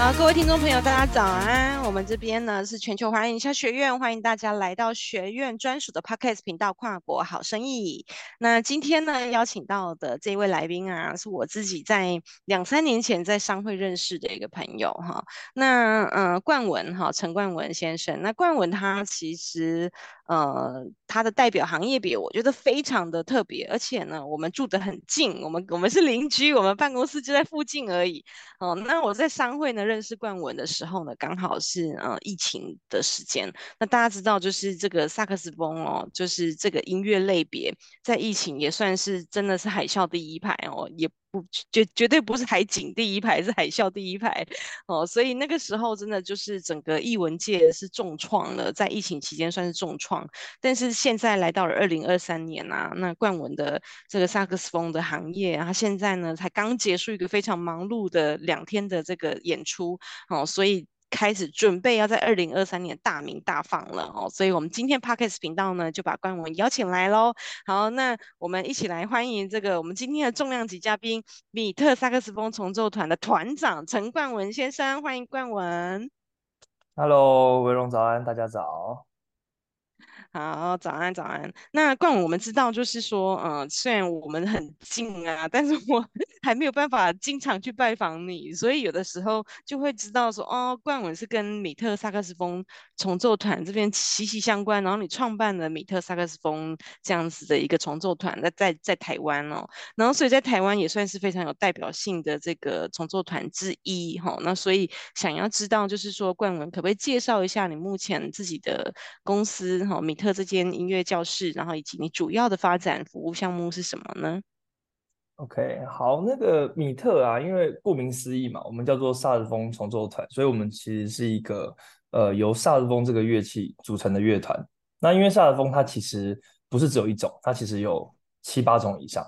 好，各位听众朋友，大家早安！我们这边呢是全球华人营销学院，欢迎大家来到学院专属的 Podcast 频道《跨国好生意》。那今天呢邀请到的这位来宾啊，是我自己在两三年前在商会认识的一个朋友哈。那呃冠文哈，陈冠文先生。那冠文他其实呃他的代表行业别，我觉得非常的特别，而且呢我们住得很近，我们我们是邻居，我们办公室就在附近而已。哦，那我在商会呢。认识冠文的时候呢，刚好是呃疫情的时间。那大家知道，就是这个萨克斯风哦，就是这个音乐类别，在疫情也算是真的是海啸第一排哦，也不绝绝对不是海景第一排，是海啸第一排哦。所以那个时候真的就是整个艺文界是重创了，在疫情期间算是重创。但是现在来到了二零二三年啊，那冠文的这个萨克斯风的行业，他现在呢才刚结束一个非常忙碌的两天的这个演出。出哦，所以开始准备要在二零二三年大名大放了哦，所以我们今天 Podcast 频道呢就把冠文邀请来喽。好，那我们一起来欢迎这个我们今天的重量级嘉宾——米特萨克斯风重奏团的团长陈冠文先生，欢迎冠文。Hello，维荣早安，大家早。好，早安，早安。那冠文，我们知道，就是说，嗯、虽然我们很近啊，但是我 还没有办法经常去拜访你，所以有的时候就会知道说，哦，冠文是跟米特萨克斯风重奏团这边息息相关，然后你创办了米特萨克斯风这样子的一个重奏团，在在在台湾哦，然后所以在台湾也算是非常有代表性的这个重奏团之一哈、那所以想要知道，就是说，冠文可不可以介绍一下你目前自己的公司哈、米特这间音乐教室，然后以及你主要的发展服务项目是什么呢？OK，好，那个米特啊，因为顾名思义嘛，我们叫做萨克斯风重奏团，所以我们其实是一个呃由萨克斯风这个乐器组成的乐团。那因为萨克斯风它其实不是只有一种，它其实有七八种以上。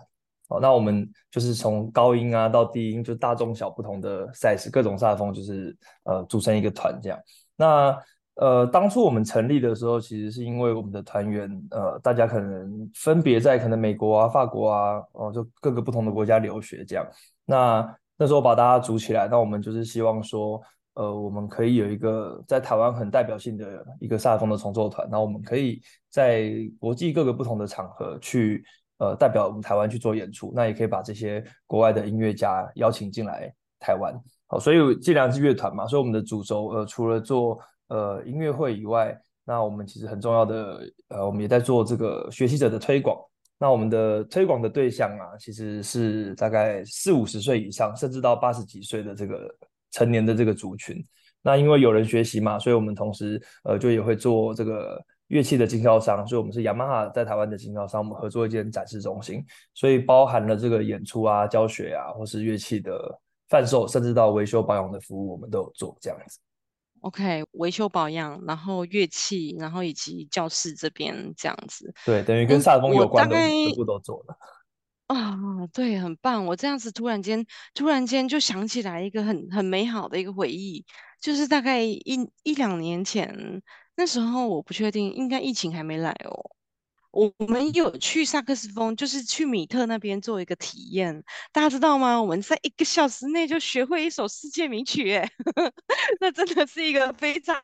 哦，那我们就是从高音啊到低音，就大中小不同的 size，各种萨克斯风就是呃组成一个团这样。那呃，当初我们成立的时候，其实是因为我们的团员，呃，大家可能分别在可能美国啊、法国啊，哦，就各个不同的国家留学这样。那那时候把大家组起来，那我们就是希望说，呃，我们可以有一个在台湾很代表性的一个萨风的重奏团，那我们可以在国际各个不同的场合去，呃，代表我们台湾去做演出，那也可以把这些国外的音乐家邀请进来台湾。好，所以既然是乐团嘛，所以我们的主轴，呃，除了做呃，音乐会以外，那我们其实很重要的，呃，我们也在做这个学习者的推广。那我们的推广的对象啊，其实是大概四五十岁以上，甚至到八十几岁的这个成年的这个族群。那因为有人学习嘛，所以我们同时呃，就也会做这个乐器的经销商。所以我们是雅马哈在台湾的经销商，我们合作一间展示中心，所以包含了这个演出啊、教学啊，或是乐器的贩售，甚至到维修保养的服务，我们都有做这样子。OK，维修保养，然后乐器，然后以及教室这边这样子，对，等于跟萨风有关的全部都做了。啊、哦，对，很棒。我这样子突然间，突然间就想起来一个很很美好的一个回忆，就是大概一一两年前，那时候我不确定，应该疫情还没来哦。我我们有去萨克斯风，就是去米特那边做一个体验，大家知道吗？我们在一个小时内就学会一首世界名曲，哎，那真的是一个非常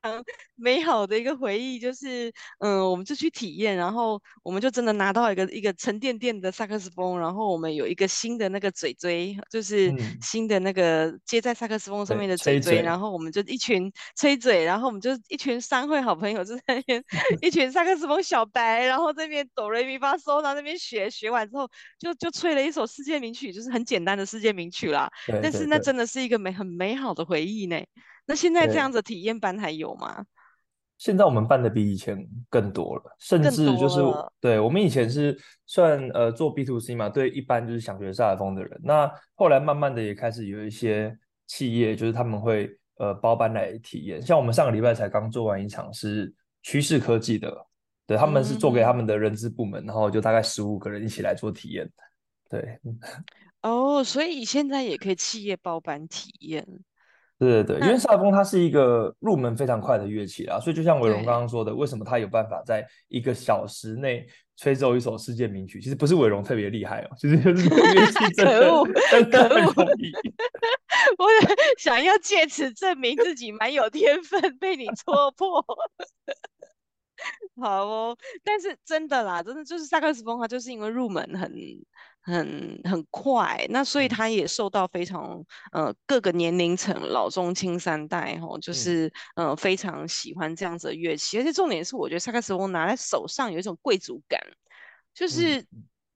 美好的一个回忆。就是，嗯，我们就去体验，然后我们就真的拿到一个一个沉甸甸的萨克斯风，然后我们有一个新的那个嘴嘴，就是新的那个接在萨克斯风上面的嘴锥，然后我们就一群吹嘴，然后我们就一群商会好朋友就在那边，一群萨克斯风小白，然后这边。哆来咪发嗦，到那边学学完之后，就就吹了一首世界名曲，就是很简单的世界名曲啦。对对对，但是那真的是一个美很美好的回忆呢。那现在这样子体验班还有吗？现在我们办的比以前更多了，甚至就是对我们以前是算呃做 B to C 嘛，对一般就是想学萨尔风的人。那后来慢慢的也开始有一些企业，就是他们会呃包班来体验。像我们上个礼拜才刚做完一场是趋势科技的。对，他们是做给他们的人资部门，嗯、然后就大概十五个人一起来做体验。对，哦，所以现在也可以企业包班体验。对对对，因为萨克风它是一个入门非常快的乐器啦，所以就像伟荣刚刚说的，为什么他有办法在一个小时内吹奏一首世界名曲？其实不是伟荣特别厉害哦，其实就是 乐器真的真的很容易。我想要借此证明自己蛮有天分，被你戳破。好哦，但是真的啦，真的就是萨克斯风，它就是因为入门很很很快，那所以它也受到非常呃各个年龄层老中青三代吼，就是、嗯、呃非常喜欢这样子的乐器，而且重点是我觉得萨克斯风拿在手上有一种贵族感，就是。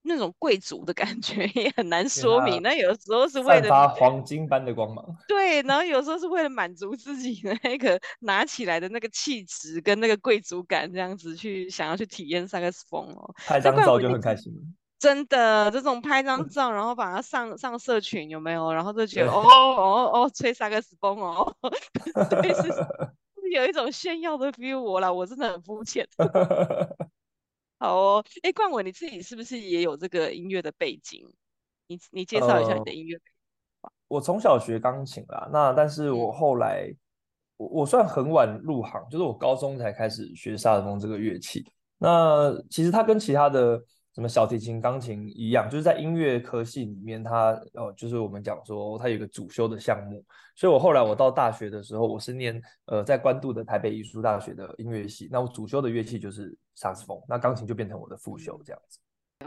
嗯那种贵族的感觉也很难说明，那有时候是为了发黄金般的光芒，对，然后有时候是为了满足自己的那个拿起来的那个气质跟那个贵族感，这样子去想要去体验萨克斯风哦，拍张照就很开心。真的，这种拍张照，然后把它上上社群有没有？然后就觉得哦哦哦，吹萨克斯风哦，对，是是有一种炫耀的 feel 我啦，我真的很肤浅。好哦，哎，冠伟你自己是不是也有这个音乐的背景？你你介绍一下你的音乐背景。呃。我从小学钢琴啦，那但是我后来，嗯、我我算很晚入行，就是我高中才开始学萨克斯风这个乐器。那其实它跟其他的。什么小提琴、钢琴一样，就是在音乐科系里面，它呃，就是我们讲说它有一个主修的项目。所以我后来我到大学的时候，我是念呃在关渡的台北艺术大学的音乐系，那我主修的乐器就是萨克斯风，那钢琴就变成我的副修这样子。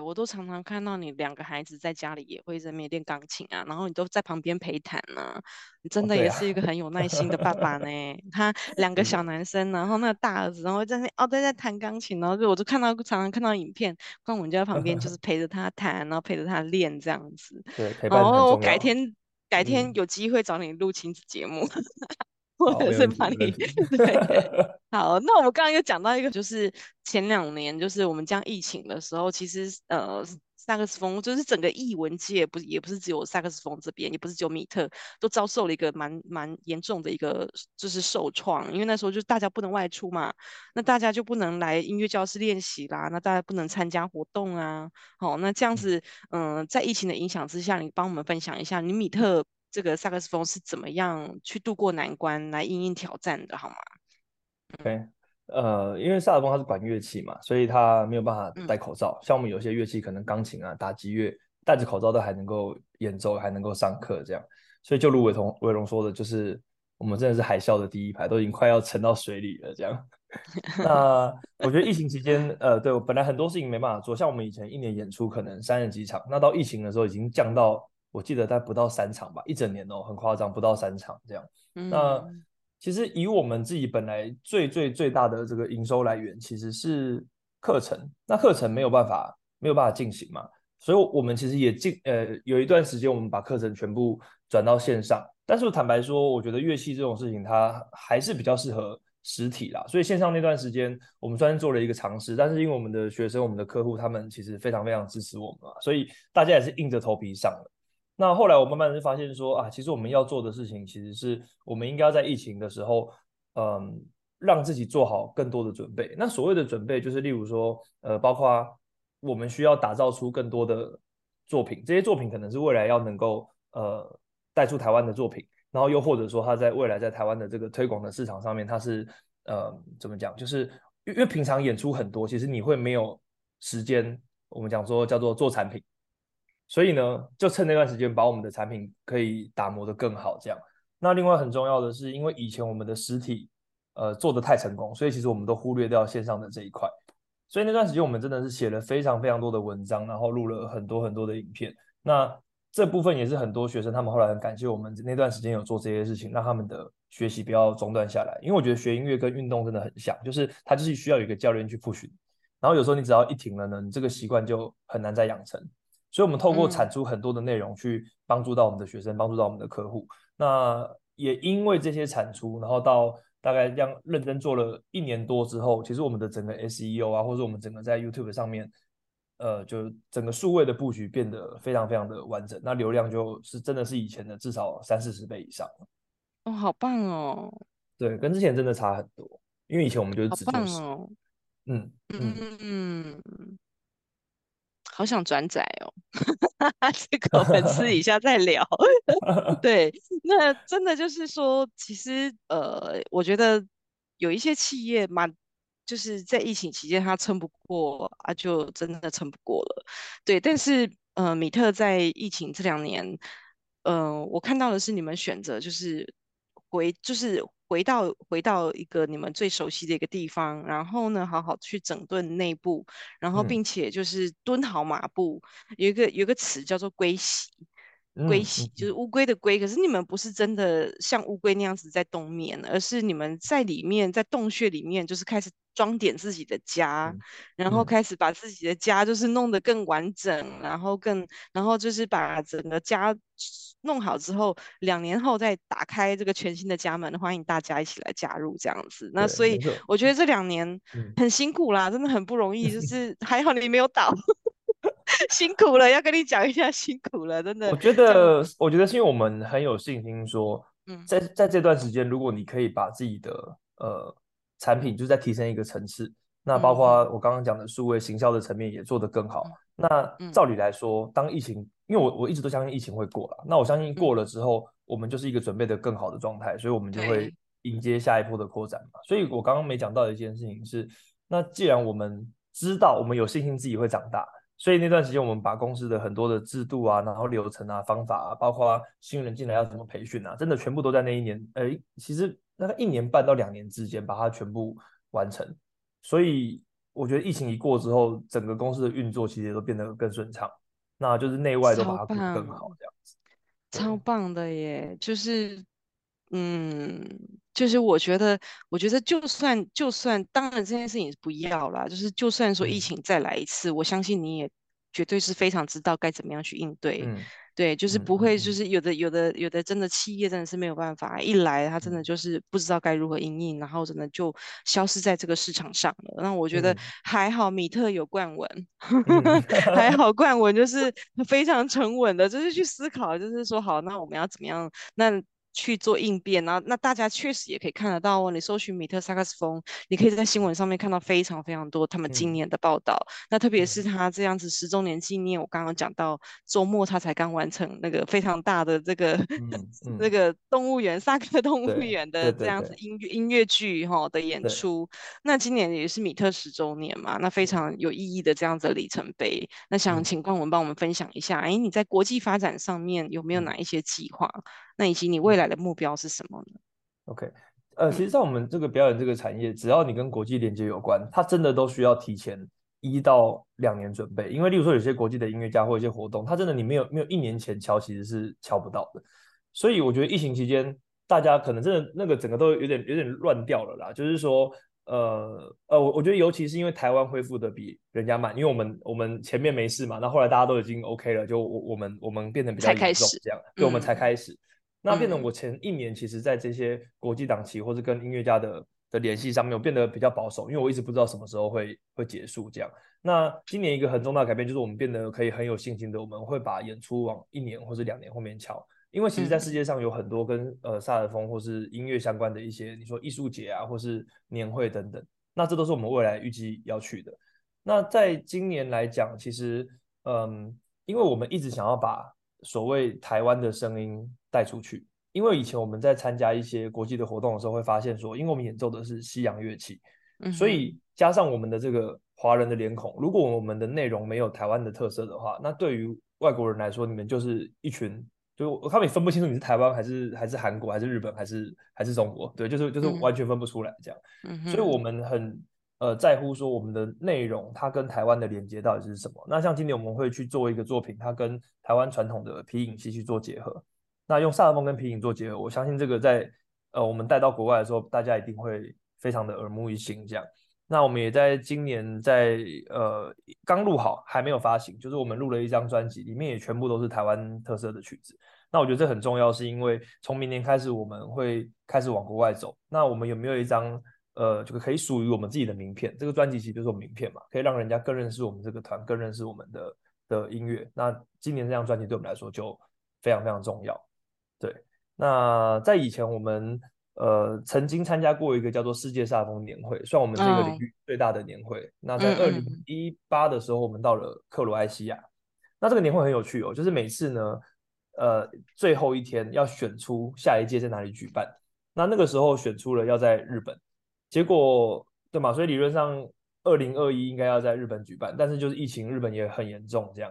我都常常看到你两个孩子在家里也会在那边练钢琴啊，然后你都在旁边陪弹啊，你真的也是一个很有耐心的爸爸呢。哦啊、他两个小男生，然后那个大儿子，然后在那哦在在弹钢琴，然后就我就看到常常看到影片，光我们就在旁边就是 陪着他弹，然后陪着他练这样子。对，陪伴。然后我改天改天有机会找你录亲子节目。嗯或者是把你 对，好，那我们刚刚又讲到一个，就是前两年，就是我们讲疫情的时候，其实呃，萨克斯风就是整个艺文界，不也不是只有萨克斯风这边，也不是只有米特，都遭受了一个蛮蛮严重的一个就是受创，因为那时候就大家不能外出嘛，那大家就不能来音乐教室练习啦，那大家不能参加活动啊，好，那这样子，嗯、呃，在疫情的影响之下，你帮我们分享一下，你米特。这个萨克斯风是怎么样去度过难关来应应挑战的，好吗？OK，呃，因为萨克斯风它是管乐器嘛，所以它没有办法戴口罩。嗯、像我们有些乐器，可能钢琴啊、打击乐，戴着口罩都还能够演奏，还能够上课这样。所以就如伟同伟荣说的，就是我们真的是海啸的第一排，都已经快要沉到水里了这样。那我觉得疫情期间，呃，对我本来很多事情没办法做，像我们以前一年演出可能三十几场，那到疫情的时候已经降到。我记得大概不到三场吧，一整年哦，很夸张，不到三场这样。嗯、那其实以我们自己本来最最最大的这个营收来源，其实是课程。那课程没有办法没有办法进行嘛，所以我们其实也进呃有一段时间，我们把课程全部转到线上。但是坦白说，我觉得乐器这种事情，它还是比较适合实体啦。所以线上那段时间，我们虽然做了一个尝试，但是因为我们的学生、我们的客户，他们其实非常非常支持我们嘛，所以大家也是硬着头皮上的。那后来我慢慢的发现说啊，其实我们要做的事情，其实是我们应该要在疫情的时候，嗯，让自己做好更多的准备。那所谓的准备，就是例如说，呃，包括我们需要打造出更多的作品，这些作品可能是未来要能够呃带出台湾的作品，然后又或者说它在未来在台湾的这个推广的市场上面，它是呃怎么讲？就是因为平常演出很多，其实你会没有时间，我们讲说叫做做产品。所以呢，就趁那段时间把我们的产品可以打磨得更好，这样。那另外很重要的是，因为以前我们的实体呃做得太成功，所以其实我们都忽略掉线上的这一块。所以那段时间我们真的是写了非常非常多的文章，然后录了很多很多的影片。那这部分也是很多学生他们后来很感谢我们那段时间有做这些事情，让他们的学习不要中断下来。因为我觉得学音乐跟运动真的很像，就是它就是需要有一个教练去复训。然后有时候你只要一停了呢，你这个习惯就很难再养成。所以，我们透过产出很多的内容去帮助到我们的学生，帮助到我们的客户。那也因为这些产出，然后到大概这样认真做了一年多之后，其实我们的整个 SEO 啊，或者我们整个在 YouTube 上面，呃，就整个数位的布局变得非常非常的完整。那流量就是真的是以前的至少三四十倍以上。哦，好棒哦！对，跟之前真的差很多。因为以前我们就是只做哦。嗯嗯嗯。嗯好想转载哦，这个我们私底下再聊。对，那真的就是说，其实呃，我觉得有一些企业嘛，就是在疫情期间他撑不过啊，就真的撑不过了。对，但是呃，米特在疫情这两年嗯、我看到的是你们选择就是回就是回到回到一个你们最熟悉的一个地方，然后呢，好好去整顿内部，然后并且就是蹲好马步，嗯、有一个有一个词叫做归息。龟息就是乌龟的龟，可是你们不是真的像乌龟那样子在冬眠，而是你们在里面，在洞穴里面，就是开始装点自己的家，嗯、然后开始把自己的家就是弄得更完整，然后更，然后就是把整个家弄好之后，两年后再打开这个全新的家门，欢迎大家一起来加入这样子。那所以我觉得这两年很辛苦啦，真的很不容易，就 是还好你没有倒。辛苦了，要跟你讲一下辛苦了，真的。我觉得，我觉得是因为我们很有信心说，嗯，在在这段时间，如果你可以把自己的呃产品就再提升一个层次，那包括我刚刚讲的数位行销的层面也做得更好。嗯、那照理来说，当疫情，因为我我一直都相信疫情会过了，那我相信过了之后，嗯、我们就是一个准备的更好的状态，所以我们就会迎接下一波的扩展嘛。所以我刚刚没讲到的一件事情是，那既然我们知道，我们有信心自己会长大。所以那段时间，我们把公司的很多的制度啊，然后流程啊、方法啊，包括新人进来要怎么培训啊，真的全部都在那一年，呃，其实大概一年半到两年之间把它全部完成。所以我觉得疫情一过之后，整个公司的运作其实也都变得更顺畅，那就是内外都把它做得更好，这样子。超棒的耶，就是。嗯，就是我觉得，我觉得就算就算，当然这件事情不要啦，就是就算说疫情再来一次，嗯、我相信你也绝对是非常知道该怎么样去应对。嗯对，就是不会，就是有的有的有的真的企业真的是没有办法，一来他真的就是不知道该如何因应，然后真的就消失在这个市场上了。那我觉得还好，米特有冠文，嗯、还好冠文就是非常沉稳的，就是去思考，就是说好，那我们要怎么样？那。去做应变，然后那大家确实也可以看得到哦。你搜寻米特萨克斯风，你可以在新闻上面看到非常非常多他们今年的报道。嗯、那特别是他这样子十周年纪念，我刚刚讲到周末他才刚完成那个非常大的这个、嗯嗯、这个动物园萨克动物园的这样子音乐音乐剧哈的演出。那今年也是米特十周年嘛，那非常有意义的这样子的里程碑。那想请冠文帮我们分享一下，哎、嗯，你在国际发展上面有没有哪一些计划？那以及你未来的目标是什么呢？OK，呃，其实，在我们这个表演这个产业，只要你跟国际连接有关，它真的都需要提前一到两年准备。因为，例如说，有些国际的音乐家或一些活动，它真的你没有没有一年前敲，其实是敲不到的。所以，我觉得疫情期间，大家可能真的那个整个都有点有点乱掉了啦。就是说，呃呃，我我觉得尤其是因为台湾恢复的比人家慢，因为我们我们前面没事嘛，那后来大家都已经 OK 了，就我我们我们变得比较严重这样，对，我们才开始。那变成我前一年，其实在这些国际档期或者跟音乐家的的联系上面，我变得比较保守，因为我一直不知道什么时候会会结束这样。那今年一个很重大的改变就是我们变得可以很有信心的，我们会把演出往一年或者两年后面敲。因为其实，在世界上有很多跟呃萨尔风或是音乐相关的一些，你说艺术节啊，或是年会等等，那这都是我们未来预计要去的。那在今年来讲，其实嗯，因为我们一直想要把所谓台湾的声音带出去，因为以前我们在参加一些国际的活动的时候，会发现说，因为我们演奏的是西洋乐器，嗯、所以加上我们的这个华人的脸孔，如果我们的内容没有台湾的特色的话，那对于外国人来说，你们就是一群，就他们也分不清楚你是台湾还是还是韩国还是日本还是还是中国，对，就是就是完全分不出来这样，嗯、所以我们很。呃，在乎说我们的内容，它跟台湾的连接到底是什么？那像今年我们会去做一个作品，它跟台湾传统的皮影戏去做结合。那用萨尔丰跟皮影做结合，我相信这个在呃我们带到国外的时候，大家一定会非常的耳目一新。这样，那我们也在今年在呃刚录好，还没有发行，就是我们录了一张专辑，里面也全部都是台湾特色的曲子。那我觉得这很重要，是因为从明年开始我们会开始往国外走。那我们有没有一张？呃，就可以属于我们自己的名片。这个专辑其实就是我们名片嘛，可以让人家更认识我们这个团，更认识我们的的音乐。那今年这张专辑对我们来说就非常非常重要。对，那在以前我们呃曾经参加过一个叫做世界萨尔丰年会，算我们这个领域最大的年会。Oh. 那在二零一八的时候，我们到了克罗埃西亚。那这个年会很有趣哦，就是每次呢，呃，最后一天要选出下一届在哪里举办。那那个时候选出了要在日本。结果对嘛？所以理论上二零二一应该要在日本举办，但是就是疫情，日本也很严重，这样，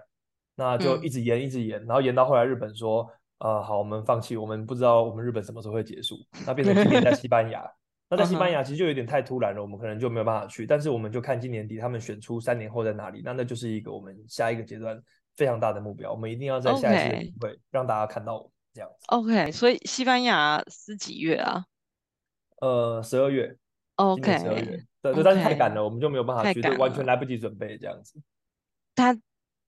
那就一直延，一直延，然后延到后来日本说，啊、呃，好，我们放弃，我们不知道我们日本什么时候会结束，那变成今年在西班牙。那在西班牙其实就有点太突然了，我们可能就没有办法去。但是我们就看今年底他们选出三年后在哪里，那那就是一个我们下一个阶段非常大的目标。我们一定要在下一次的机会让大家看到我们这样子。OK，所以西班牙是几月啊？呃，十二月。OK，对。但是太赶了，我们就没有办法去，就完全来不及准备这样子。他。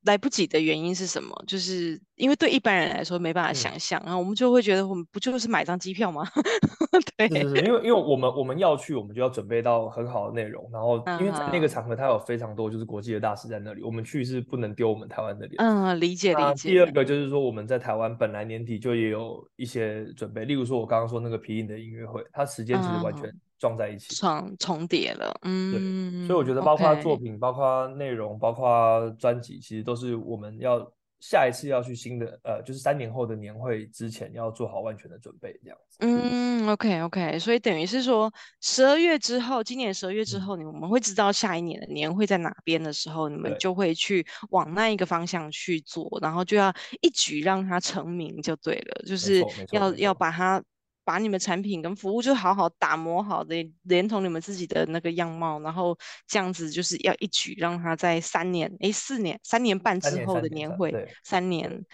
来不及的原因是什么？就是因为对一般人来说没办法想象，然、嗯、后我们就会觉得我们不就是买张机票吗？对，是是是，因为因为我们我们要去，我们就要准备到很好的内容，然后因为在那个场合它有非常多就是国际的大师在那里，我们去是不能丢我们台湾的脸。嗯，理解理解。第二个就是说我们在台湾本来年底就也有一些准备，例如说我刚刚说那个皮影的音乐会，它时间其实完全、嗯。撞在一起，重重叠了，嗯，对，所以我觉得包括作品.包括内容、包括专辑，其实都是我们要下一次要去新的，呃，就是三年后的年会之前要做好万全的准备，这样子。嗯，OK OK，所以等于是说十二月之后，今年十二月之后，你我们会知道下一年的年会在哪边的时候，你们就会去往那一个方向去做，然后就要一举让它成名就对了，就是要要把它。把你们产品跟服务就好好打磨好的，连同你们自己的那个样貌，然后这样子就是要一举让他在三年、哎四年、三年半之后的年会，三年，三年，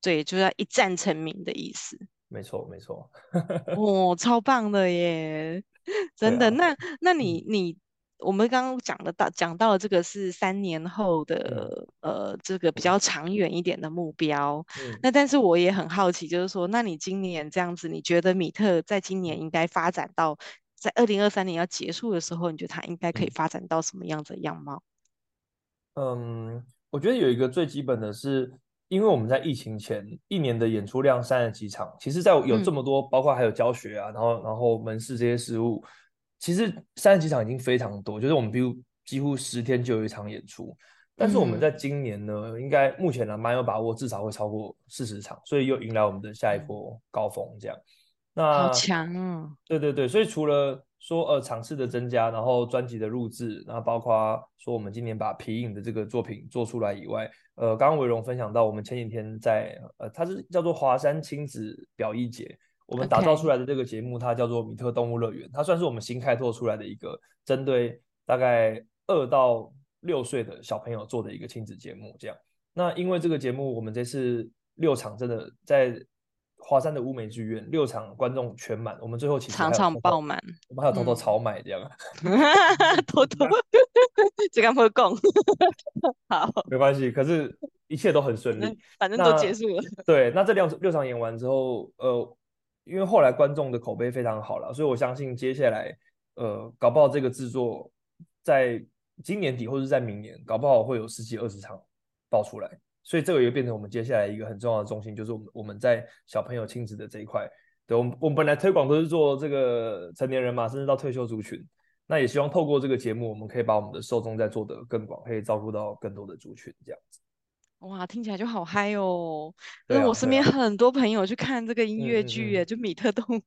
对，就是要一战成名的意思。没错，没错。哦，超棒的耶！真的，啊、那那你你。我们刚刚讲的到讲到了这个是三年后的、嗯、呃这个比较长远一点的目标、嗯，那但是我也很好奇，就是说，那你今年这样子，你觉得米特在今年应该发展到在二零二三年要结束的时候，你觉得它应该可以发展到什么样子的样貌？嗯，我觉得有一个最基本的是，因为我们在疫情前一年的演出量三十几场，其实在有这么多，嗯、包括还有教学啊，然后然后门市这些事务。其实三十几场已经非常多，就是我们比如几乎十天就有一场演出，但是我们在今年呢，嗯、应该目前呢蛮有把握，至少会超过四十场，所以又迎来我们的下一波高峰。这样，那好强啊！对对对，所以除了说呃场次的增加，然后专辑的录制，然后包括说我们今年把皮影的这个作品做出来以外，呃，刚刚维荣分享到，我们前几天在呃，它是叫做华山亲子表艺节。我们打造出来的这个节目，它叫做米特动物乐园，它算是我们新开拓出来的一个针对大概二到六岁的小朋友做的一个亲子节目。这样，那因为这个节目，我们这次六场真的在华山的乌梅剧院六场观众全满，我们最后其实场场爆满，我们还有偷偷超卖这样，偷偷 这刚会供，好，没关系，可是一切都很顺利，反正都结束了。对，那这六六场演完之后，呃。因为后来观众的口碑非常好了，所以我相信接下来，呃，搞不好这个制作在今年底或者在明年，搞不好会有十几二十场爆出来，所以这个也变成我们接下来一个很重要的重心，就是我们我们在小朋友亲子的这一块，对，我们我们本来推广都是做这个成年人嘛，甚至到退休族群，那也希望透过这个节目，我们可以把我们的受众再做得更广，可以照顾到更多的族群，这样子。哇，听起来就好嗨哦！因为、啊、我身边很多朋友去看这个音乐剧耶，就米特动物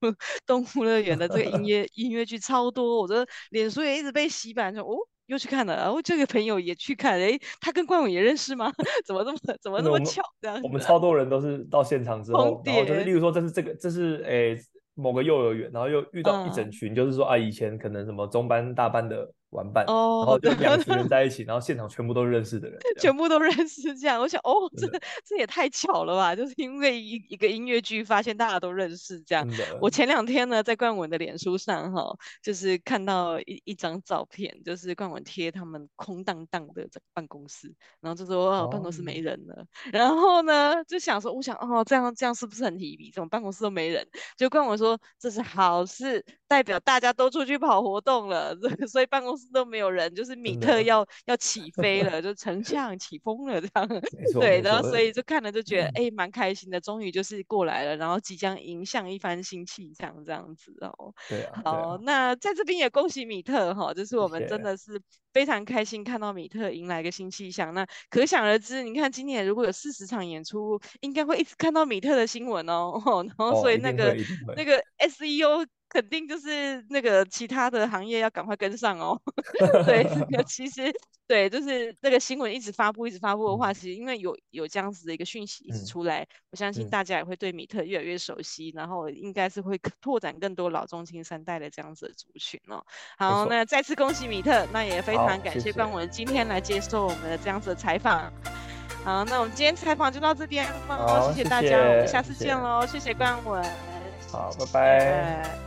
动物乐园的这个音乐音乐剧超多，我的脸书也一直被洗版，说哦又去看了，然后这个朋友也去看，诶，他跟冠伟也认识吗？怎么这么怎么这么巧？这样我，我们超多人都是到现场之后，然后就是例如说这是这个这是诶某个幼儿园，然后又遇到一整群，嗯、就是说啊以前可能什么中班大班的。玩伴，oh, 然后就两群人 在一起，然后现场全部都认识的人，全部都认识这样。我想，哦，这这也太巧了吧！就是因为一一个音乐剧，发现大家都认识这样。我前两天呢，在冠文的脸书上哈，就是看到一一张照片，就是冠文贴他们空荡荡的这个办公室，然后就说哦，办公室没人了。Oh. 然后呢，就想说，我想哦，这样这样是不是很提笔？怎么办公室都没人？就冠文说这是好事，代表大家都出去跑活动了，所以办公。都没有人，就是米特要要起 飞了，就丞相起风了这样。对，然后所以就看了就觉得哎，蛮开心的，终于就是过来了，然后即将迎向一番新气象这样子哦。对啊。好，啊、那在这边也恭喜米特哈，就是我们真的是非常开心看到米特迎来一个新气象。那可想而知，你看今年如果有四十场演出，应该会一直看到米特的新闻哦。然后所以那个、哦、那个 SEO。肯定就是那个其他的行业要赶快跟上哦。对，这个 其实对，就是那个新闻一直发布，一直发布的话，其实因为有有这样子的一个讯息一直出来，嗯、我相信大家也会对米特越来越熟悉，嗯、然后应该是会拓展更多老中青三代的这样子的族群哦。好，那再次恭喜米特，那也非常感谢冠文今天来接受我们的这样子的采访。好，那我们今天采访就到这边，谢谢大家，我们下次见喽，谢谢，谢谢冠文。好，拜拜。